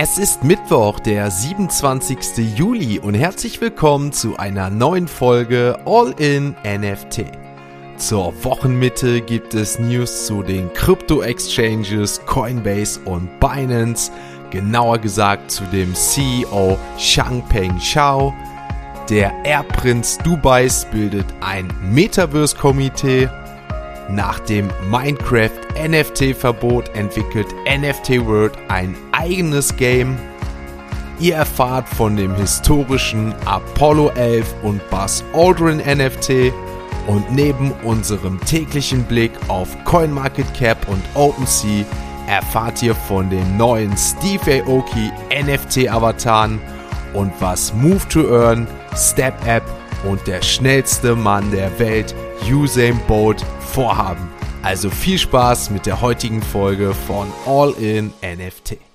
Es ist Mittwoch, der 27. Juli und herzlich willkommen zu einer neuen Folge All in NFT. Zur Wochenmitte gibt es News zu den Krypto-Exchanges Coinbase und Binance, genauer gesagt zu dem CEO Changpeng Xiao. Der Erbprinz Dubais bildet ein Metaverse-Komitee nach dem Minecraft NFT-Verbot entwickelt NFT World ein eigenes Game. Ihr erfahrt von dem historischen Apollo 11 und Buzz Aldrin NFT und neben unserem täglichen Blick auf CoinMarketCap und OpenSea erfahrt ihr von den neuen Steve Aoki NFT-Avataren und was Move to Earn, Step App und der schnellste Mann der Welt, Usain Bolt, vorhaben. Also viel Spaß mit der heutigen Folge von All in NFT.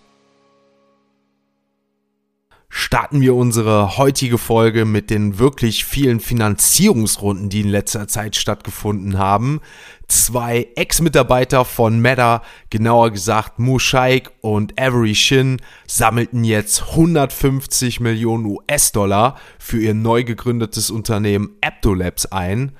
Starten wir unsere heutige Folge mit den wirklich vielen Finanzierungsrunden, die in letzter Zeit stattgefunden haben. Zwei Ex-Mitarbeiter von Meta, genauer gesagt Mu und Avery Shin, sammelten jetzt 150 Millionen US-Dollar für ihr neu gegründetes Unternehmen Aptolabs ein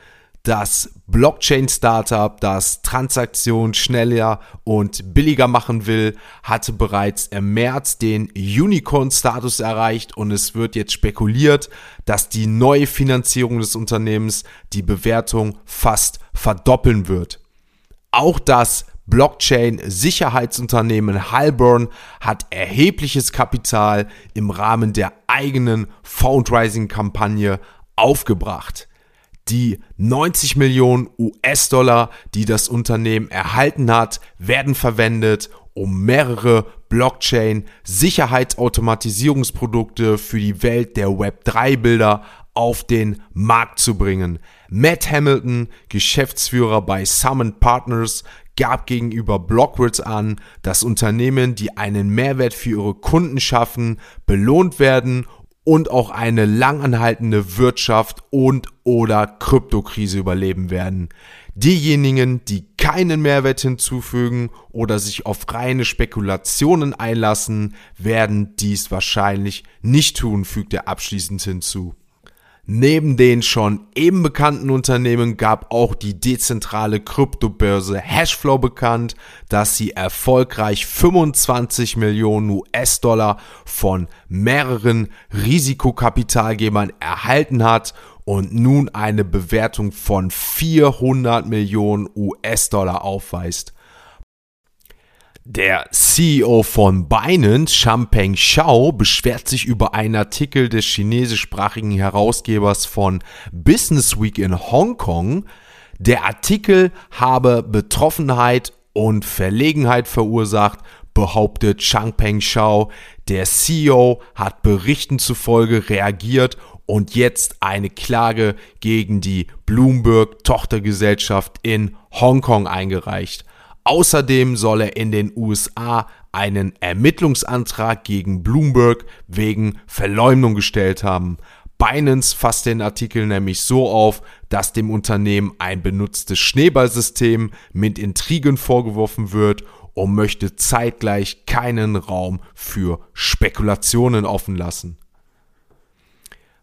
das Blockchain-Startup, das Transaktionen schneller und billiger machen will, hatte bereits im März den Unicorn-Status erreicht und es wird jetzt spekuliert, dass die neue Finanzierung des Unternehmens die Bewertung fast verdoppeln wird. Auch das Blockchain-Sicherheitsunternehmen Halborn hat erhebliches Kapital im Rahmen der eigenen Fundraising-Kampagne aufgebracht. Die 90 Millionen US-Dollar, die das Unternehmen erhalten hat, werden verwendet, um mehrere Blockchain-Sicherheitsautomatisierungsprodukte für die Welt der Web3-Bilder auf den Markt zu bringen. Matt Hamilton, Geschäftsführer bei Summon Partners, gab gegenüber Blockwords an, dass Unternehmen, die einen Mehrwert für ihre Kunden schaffen, belohnt werden und auch eine langanhaltende Wirtschaft und oder Kryptokrise überleben werden. Diejenigen, die keinen Mehrwert hinzufügen oder sich auf reine Spekulationen einlassen, werden dies wahrscheinlich nicht tun, fügt er abschließend hinzu. Neben den schon eben bekannten Unternehmen gab auch die dezentrale Kryptobörse Hashflow bekannt, dass sie erfolgreich 25 Millionen US-Dollar von mehreren Risikokapitalgebern erhalten hat und nun eine Bewertung von 400 Millionen US-Dollar aufweist. Der CEO von Binance, Champeng Xiao, beschwert sich über einen Artikel des chinesischsprachigen Herausgebers von Business Week in Hongkong. Der Artikel habe Betroffenheit und Verlegenheit verursacht, behauptet Changpeng Xiao. Der CEO hat Berichten zufolge reagiert und jetzt eine Klage gegen die Bloomberg Tochtergesellschaft in Hongkong eingereicht. Außerdem soll er in den USA einen Ermittlungsantrag gegen Bloomberg wegen Verleumdung gestellt haben. Binance fasst den Artikel nämlich so auf, dass dem Unternehmen ein benutztes Schneeballsystem mit Intrigen vorgeworfen wird und möchte zeitgleich keinen Raum für Spekulationen offen lassen.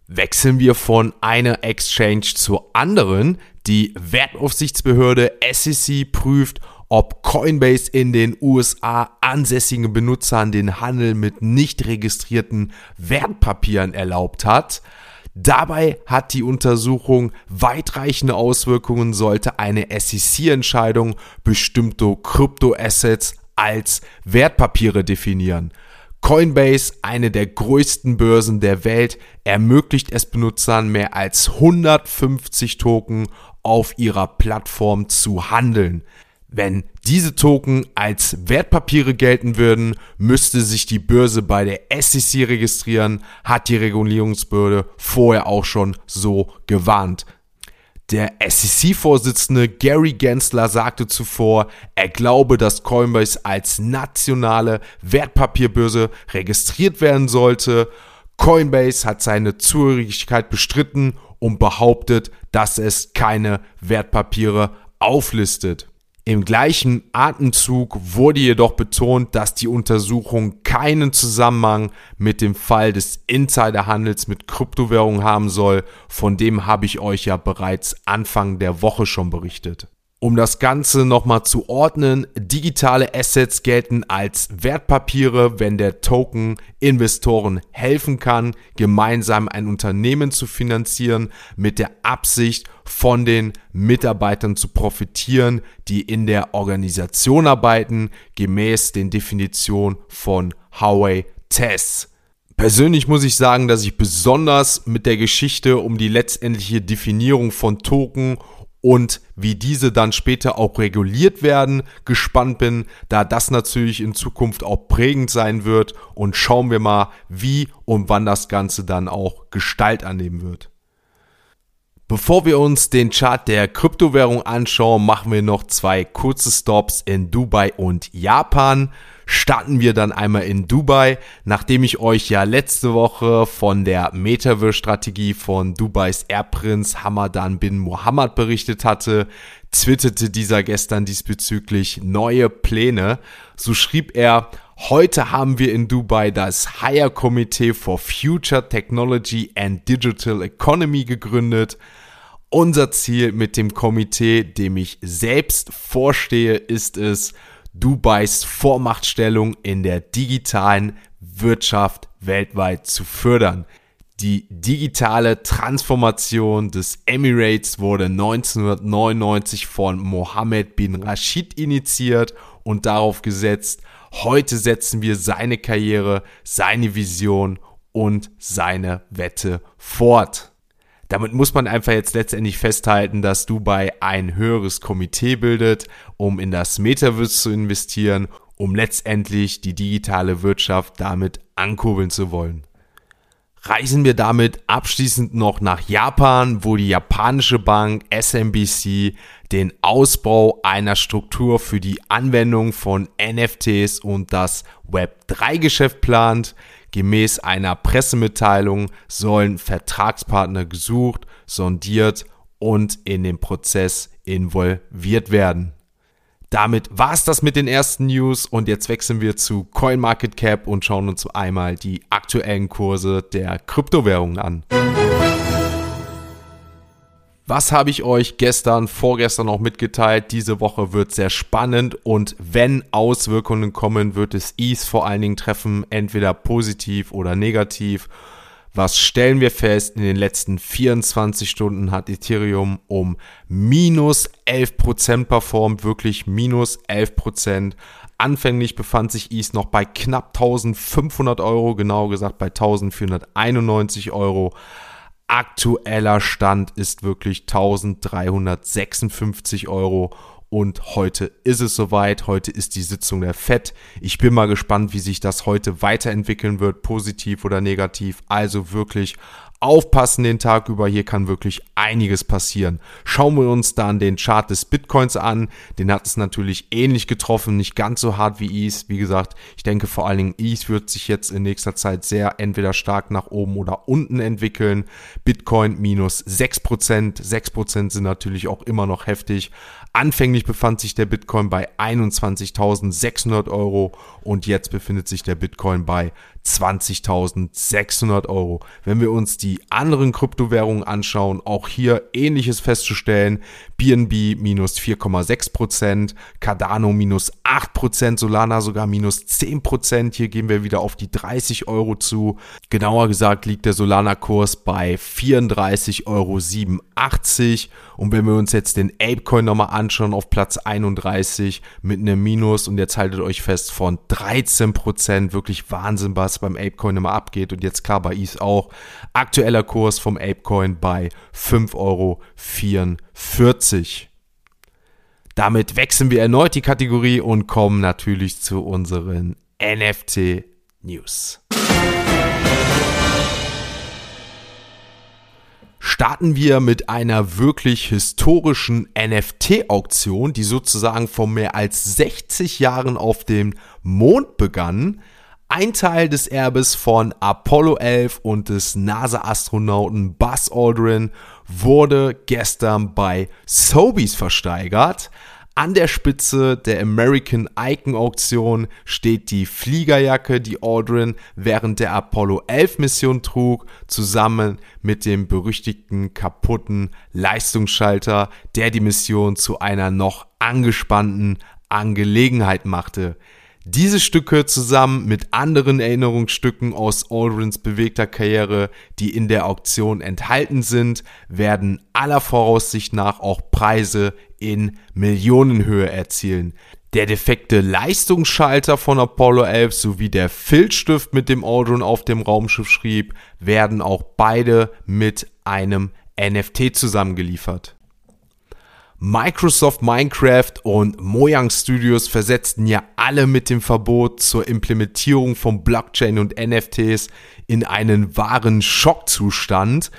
Wechseln wir von einer Exchange zur anderen. Die Wertaufsichtsbehörde SEC prüft, ob Coinbase in den USA ansässigen Benutzern den Handel mit nicht registrierten Wertpapieren erlaubt hat. Dabei hat die Untersuchung weitreichende Auswirkungen, sollte eine SEC-Entscheidung bestimmte Kryptoassets als Wertpapiere definieren. Coinbase, eine der größten Börsen der Welt, ermöglicht es Benutzern mehr als 150 Token auf ihrer Plattform zu handeln. Wenn diese Token als Wertpapiere gelten würden, müsste sich die Börse bei der SEC registrieren, hat die Regulierungsbehörde vorher auch schon so gewarnt. Der SEC-Vorsitzende Gary Gensler sagte zuvor, er glaube, dass Coinbase als nationale Wertpapierbörse registriert werden sollte. Coinbase hat seine Zugehörigkeit bestritten und behauptet, dass es keine Wertpapiere auflistet. Im gleichen Atemzug wurde jedoch betont, dass die Untersuchung keinen Zusammenhang mit dem Fall des Insiderhandels mit Kryptowährungen haben soll. Von dem habe ich euch ja bereits Anfang der Woche schon berichtet. Um das Ganze nochmal zu ordnen, digitale Assets gelten als Wertpapiere, wenn der Token Investoren helfen kann, gemeinsam ein Unternehmen zu finanzieren, mit der Absicht, von den Mitarbeitern zu profitieren, die in der Organisation arbeiten, gemäß den Definitionen von Huawei Tess. Persönlich muss ich sagen, dass ich besonders mit der Geschichte um die letztendliche Definierung von Token und wie diese dann später auch reguliert werden, gespannt bin, da das natürlich in Zukunft auch prägend sein wird und schauen wir mal, wie und wann das Ganze dann auch Gestalt annehmen wird. Bevor wir uns den Chart der Kryptowährung anschauen, machen wir noch zwei kurze Stops in Dubai und Japan starten wir dann einmal in Dubai. Nachdem ich euch ja letzte Woche von der Metaverse-Strategie von Dubais Erbprinz Hamadan bin Mohammed berichtet hatte, twitterte dieser gestern diesbezüglich neue Pläne. So schrieb er, Heute haben wir in Dubai das Higher Committee for Future Technology and Digital Economy gegründet. Unser Ziel mit dem Komitee, dem ich selbst vorstehe, ist es, Dubais Vormachtstellung in der digitalen Wirtschaft weltweit zu fördern. Die digitale Transformation des Emirates wurde 1999 von Mohammed bin Rashid initiiert und darauf gesetzt, heute setzen wir seine Karriere, seine Vision und seine Wette fort. Damit muss man einfach jetzt letztendlich festhalten, dass Dubai ein höheres Komitee bildet, um in das Metaverse zu investieren, um letztendlich die digitale Wirtschaft damit ankurbeln zu wollen. Reisen wir damit abschließend noch nach Japan, wo die japanische Bank SMBC den Ausbau einer Struktur für die Anwendung von NFTs und das Web3-Geschäft plant. Gemäß einer Pressemitteilung sollen Vertragspartner gesucht, sondiert und in den Prozess involviert werden. Damit war es das mit den ersten News und jetzt wechseln wir zu CoinMarketCap und schauen uns einmal die aktuellen Kurse der Kryptowährungen an. Was habe ich euch gestern, vorgestern noch mitgeteilt? Diese Woche wird sehr spannend und wenn Auswirkungen kommen, wird es ETH vor allen Dingen treffen, entweder positiv oder negativ. Was stellen wir fest? In den letzten 24 Stunden hat Ethereum um minus 11% performt, wirklich minus 11%. Anfänglich befand sich ETH noch bei knapp 1500 Euro, genau gesagt bei 1491 Euro. Aktueller Stand ist wirklich 1356 Euro und heute ist es soweit. Heute ist die Sitzung der FED. Ich bin mal gespannt, wie sich das heute weiterentwickeln wird, positiv oder negativ. Also wirklich aufpassen den Tag über. Hier kann wirklich einiges passieren. Schauen wir uns dann den Chart des Bitcoins an. Den hat es natürlich ähnlich getroffen, nicht ganz so hart wie ETH. Wie gesagt, ich denke vor allen Dingen ETH wird sich jetzt in nächster Zeit sehr entweder stark nach oben oder unten entwickeln. Bitcoin minus 6%. 6% sind natürlich auch immer noch heftig. Anfänglich befand sich der Bitcoin bei 21.600 Euro und jetzt befindet sich der Bitcoin bei 20.600 Euro. Wenn wir uns die anderen Kryptowährungen anschauen, auch hier ähnliches festzustellen. BNB minus 4,6%, Cardano minus 8%, Solana sogar minus 10%. Hier gehen wir wieder auf die 30 Euro zu. Genauer gesagt liegt der Solana-Kurs bei 34,87 Euro. Und wenn wir uns jetzt den Apecoin nochmal anschauen, auf Platz 31 mit einem Minus und jetzt haltet euch fest von 13%, wirklich Wahnsinn, was beim Apecoin immer abgeht und jetzt klar bei ETH auch. Aktueller Kurs vom Apecoin bei 5,44 Euro. Damit wechseln wir erneut die Kategorie und kommen natürlich zu unseren NFT News. Starten wir mit einer wirklich historischen NFT-Auktion, die sozusagen vor mehr als 60 Jahren auf dem Mond begann. Ein Teil des Erbes von Apollo 11 und des NASA-Astronauten Buzz Aldrin wurde gestern bei Sobeys versteigert. An der Spitze der American Icon Auktion steht die Fliegerjacke, die Aldrin während der Apollo 11 Mission trug, zusammen mit dem berüchtigten kaputten Leistungsschalter, der die Mission zu einer noch angespannten Angelegenheit machte. Diese Stücke zusammen mit anderen Erinnerungsstücken aus Aldrins bewegter Karriere, die in der Auktion enthalten sind, werden aller Voraussicht nach auch Preise in Millionenhöhe erzielen. Der defekte Leistungsschalter von Apollo 11 sowie der Filzstift, mit dem Aldrin auf dem Raumschiff schrieb, werden auch beide mit einem NFT zusammengeliefert. Microsoft Minecraft und Mojang Studios versetzten ja alle mit dem Verbot zur Implementierung von Blockchain und NFTs in einen wahren Schockzustand.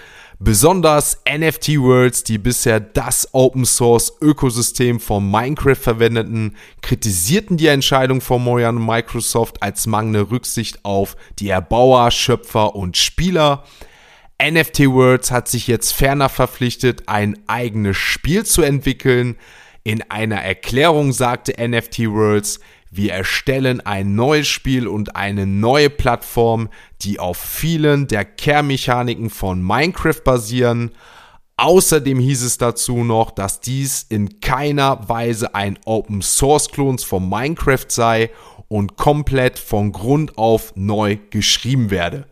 Besonders NFT Worlds, die bisher das Open Source Ökosystem von Minecraft verwendeten, kritisierten die Entscheidung von Mojang und Microsoft als mangelnde Rücksicht auf die Erbauer, Schöpfer und Spieler. NFT Worlds hat sich jetzt ferner verpflichtet, ein eigenes Spiel zu entwickeln. In einer Erklärung sagte NFT Worlds, wir erstellen ein neues Spiel und eine neue Plattform, die auf vielen der Kernmechaniken von Minecraft basieren. Außerdem hieß es dazu noch, dass dies in keiner Weise ein Open Source Klons von Minecraft sei und komplett von Grund auf neu geschrieben werde.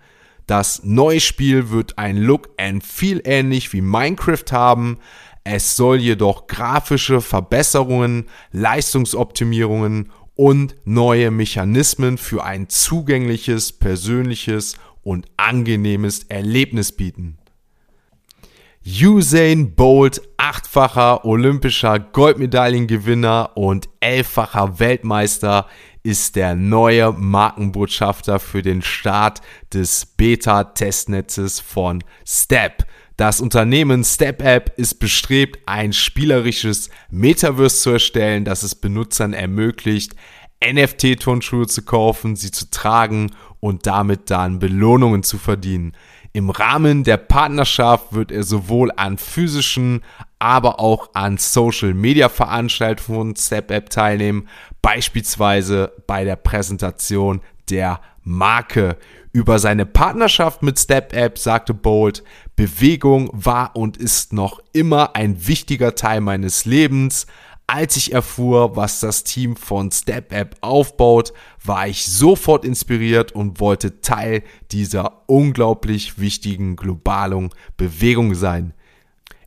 Das neue Spiel wird ein Look and Feel ähnlich wie Minecraft haben. Es soll jedoch grafische Verbesserungen, Leistungsoptimierungen und neue Mechanismen für ein zugängliches, persönliches und angenehmes Erlebnis bieten. Usain Bolt, achtfacher olympischer Goldmedaillengewinner und elffacher Weltmeister, ist der neue Markenbotschafter für den Start des Beta-Testnetzes von Step. Das Unternehmen Step App ist bestrebt, ein spielerisches Metaverse zu erstellen, das es Benutzern ermöglicht, NFT-Turnschuhe zu kaufen, sie zu tragen und damit dann Belohnungen zu verdienen. Im Rahmen der Partnerschaft wird er sowohl an physischen, aber auch an Social Media Veranstaltungen von Step App teilnehmen, beispielsweise bei der Präsentation der Marke. Über seine Partnerschaft mit Step App sagte Bolt, Bewegung war und ist noch immer ein wichtiger Teil meines Lebens. Als ich erfuhr, was das Team von Step App aufbaut, war ich sofort inspiriert und wollte Teil dieser unglaublich wichtigen globalen Bewegung sein.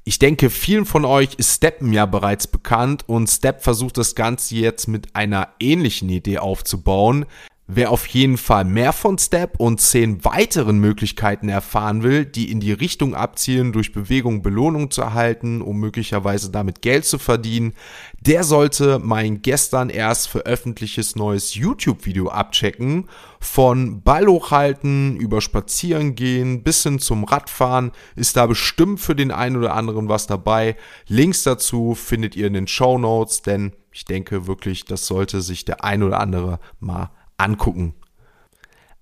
Ich denke, vielen von euch ist Steppen ja bereits bekannt und Step versucht das Ganze jetzt mit einer ähnlichen Idee aufzubauen. Wer auf jeden Fall mehr von Step und zehn weiteren Möglichkeiten erfahren will, die in die Richtung abzielen, durch Bewegung Belohnung zu erhalten, um möglicherweise damit Geld zu verdienen, der sollte mein gestern erst veröffentlichtes neues YouTube-Video abchecken. Von Ball hochhalten, über Spazieren gehen, bis hin zum Radfahren ist da bestimmt für den einen oder anderen was dabei. Links dazu findet ihr in den Show Notes, denn ich denke wirklich, das sollte sich der ein oder andere mal angucken.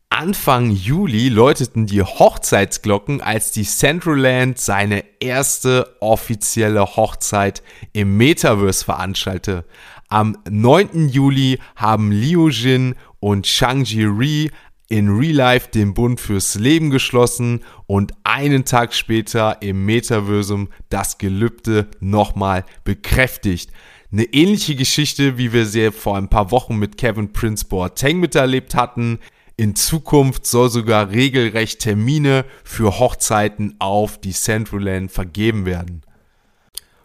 Anfang Juli läuteten die Hochzeitsglocken, als die Centraland seine erste offizielle Hochzeit im Metaverse veranstaltete. Am 9. Juli haben Liu Jin und Shang-Chi Ri in Real Life den Bund fürs Leben geschlossen und einen Tag später im Metaversum das Gelübde nochmal bekräftigt. Eine ähnliche Geschichte, wie wir sie vor ein paar Wochen mit Kevin Prince Boateng miterlebt hatten. In Zukunft soll sogar regelrecht Termine für Hochzeiten auf Decentraland vergeben werden.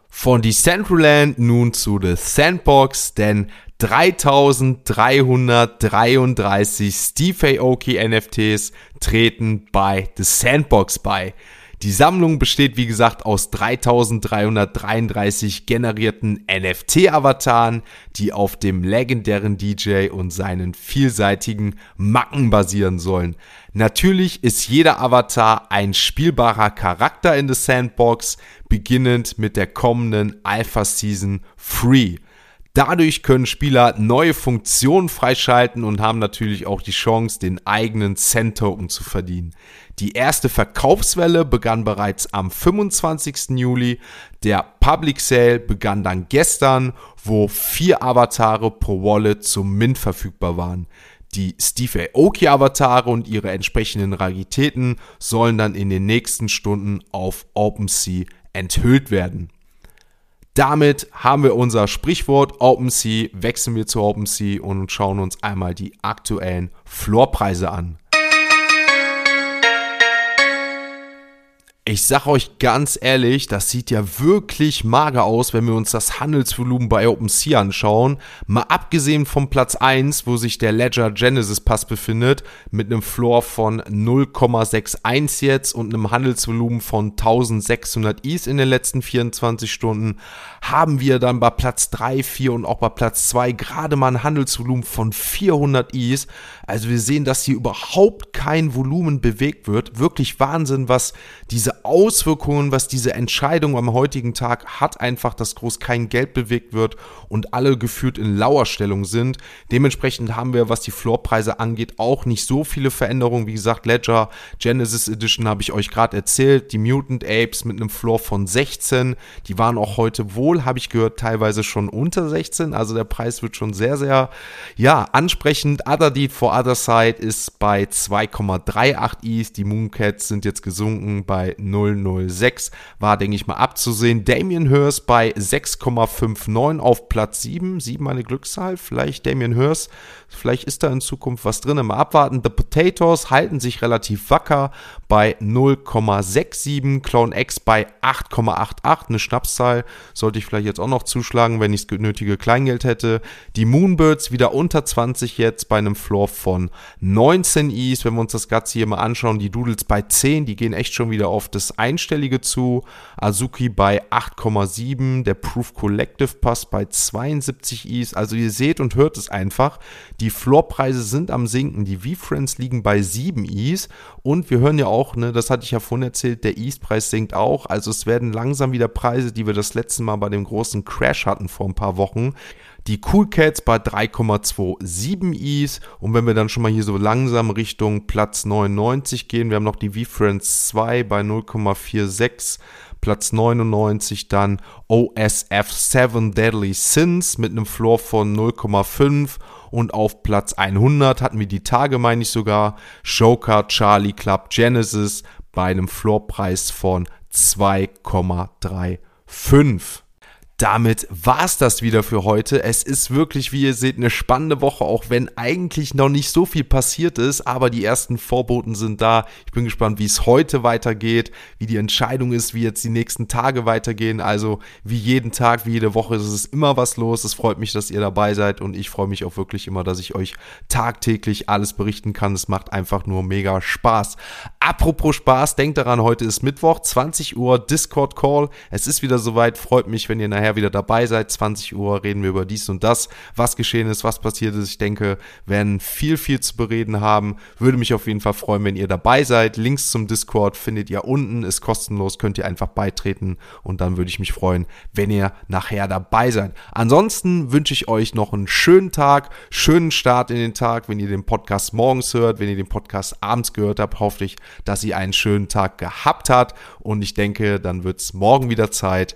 Von Decentraland nun zu The Sandbox, denn 3333 Steve Aoki NFTs treten bei The Sandbox bei. Die Sammlung besteht wie gesagt aus 3333 generierten NFT-Avataren, die auf dem legendären DJ und seinen vielseitigen Macken basieren sollen. Natürlich ist jeder Avatar ein spielbarer Charakter in The Sandbox, beginnend mit der kommenden Alpha Season Free. Dadurch können Spieler neue Funktionen freischalten und haben natürlich auch die Chance, den eigenen Cent-Token zu verdienen. Die erste Verkaufswelle begann bereits am 25. Juli. Der Public Sale begann dann gestern, wo vier Avatare pro Wallet zum Mint verfügbar waren. Die Steve Aoki Avatare und ihre entsprechenden Raritäten sollen dann in den nächsten Stunden auf OpenSea enthüllt werden. Damit haben wir unser Sprichwort OpenSea, wechseln wir zu OpenSea und schauen uns einmal die aktuellen Floorpreise an. Ich sag euch ganz ehrlich, das sieht ja wirklich mager aus, wenn wir uns das Handelsvolumen bei OpenSea anschauen. Mal abgesehen vom Platz 1, wo sich der Ledger Genesis Pass befindet, mit einem Floor von 0,61 jetzt und einem Handelsvolumen von 1600 Is in den letzten 24 Stunden, haben wir dann bei Platz 3, 4 und auch bei Platz 2 gerade mal ein Handelsvolumen von 400 Is. Also wir sehen, dass hier überhaupt kein Volumen bewegt wird. Wirklich Wahnsinn, was diese Auswirkungen, was diese Entscheidung am heutigen Tag hat, einfach, dass groß kein Geld bewegt wird und alle gefühlt in Lauerstellung sind. Dementsprechend haben wir, was die Floorpreise angeht, auch nicht so viele Veränderungen. Wie gesagt, Ledger Genesis Edition habe ich euch gerade erzählt. Die Mutant Apes mit einem Floor von 16, die waren auch heute wohl, habe ich gehört, teilweise schon unter 16. Also der Preis wird schon sehr, sehr, ja, ansprechend. Other Deed for Other Side ist bei 2,38 Is. Die Mooncats sind jetzt gesunken bei 006. War, denke ich mal, abzusehen. Damien Hirst bei 6,59 auf Platz 7. 7 eine Glückszahl. Vielleicht Damien Hirst. Vielleicht ist da in Zukunft was drin. Mal abwarten. The Potatoes halten sich relativ wacker bei 0,67. Clone X bei 8,88. Eine Schnapszahl. Sollte ich vielleicht jetzt auch noch zuschlagen, wenn ich das nötige Kleingeld hätte. Die Moonbirds wieder unter 20 jetzt bei einem Floor von 19 Is. Wenn wir uns das Ganze hier mal anschauen, die Doodles bei 10, die gehen echt schon wieder auf das Einstellige zu. Azuki bei 8,7, der Proof Collective Pass bei 72 Is. Also ihr seht und hört es einfach. Die Floorpreise sind am sinken. Die V-Friends liegen bei 7 Is. Und wir hören ja auch, ne, das hatte ich ja vorhin erzählt, der East-Preis sinkt auch. Also es werden langsam wieder Preise, die wir das letzte Mal bei dem großen Crash hatten vor ein paar Wochen die Cool Cats bei 3,27 Is. Und wenn wir dann schon mal hier so langsam Richtung Platz 99 gehen, wir haben noch die V-Friends 2 bei 0,46. Platz 99 dann OSF 7 Deadly Sins mit einem Floor von 0,5 und auf Platz 100 hatten wir die Tage, meine ich sogar, Joker Charlie Club Genesis bei einem Floorpreis von 2,35 damit war's das wieder für heute. Es ist wirklich, wie ihr seht, eine spannende Woche, auch wenn eigentlich noch nicht so viel passiert ist, aber die ersten Vorboten sind da. Ich bin gespannt, wie es heute weitergeht, wie die Entscheidung ist, wie jetzt die nächsten Tage weitergehen. Also wie jeden Tag, wie jede Woche ist es immer was los. Es freut mich, dass ihr dabei seid und ich freue mich auch wirklich immer, dass ich euch tagtäglich alles berichten kann. Es macht einfach nur mega Spaß. Apropos Spaß, denkt daran, heute ist Mittwoch, 20 Uhr Discord Call. Es ist wieder soweit, freut mich, wenn ihr nachher nachher wieder dabei seid. 20 Uhr reden wir über dies und das, was geschehen ist, was passiert ist. Ich denke, werden viel, viel zu bereden haben. Würde mich auf jeden Fall freuen, wenn ihr dabei seid. Links zum Discord findet ihr unten, ist kostenlos, könnt ihr einfach beitreten und dann würde ich mich freuen, wenn ihr nachher dabei seid. Ansonsten wünsche ich euch noch einen schönen Tag, schönen Start in den Tag. Wenn ihr den Podcast morgens hört, wenn ihr den Podcast abends gehört habt, hoffe ich, dass ihr einen schönen Tag gehabt habt und ich denke, dann wird es morgen wieder Zeit,